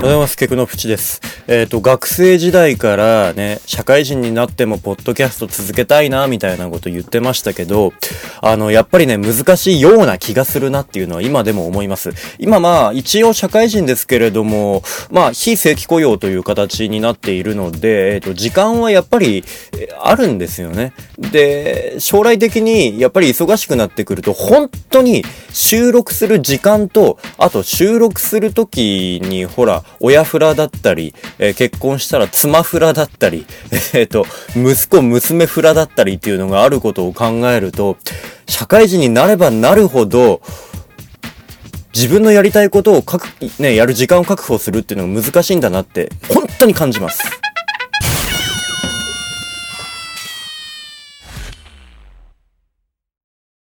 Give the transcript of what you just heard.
ございます。ケクノプチです。えっ、と、学生時代からね、社会人になってもポッドキャスト続けたいな、みたいなこと言ってましたけど、あの、やっぱりね、難しいような気がするなっていうのは今でも思います。今まあ、一応社会人ですけれども、まあ、非正規雇用という形になっているので、えっ、と、時間はやっぱり、あるんですよね。で、将来的にやっぱり忙しくなってくると、本当に収録する時間と、あと収録するときに、ほら、親フラだったり、えー結婚したら妻フラだったり、えっ、と、息子、娘フラだったりっていうのがあることを考えると、社会人になればなるほど、自分のやりたいことを確、ね、やる時間を確保するっていうのが難しいんだなって、本当に感じます。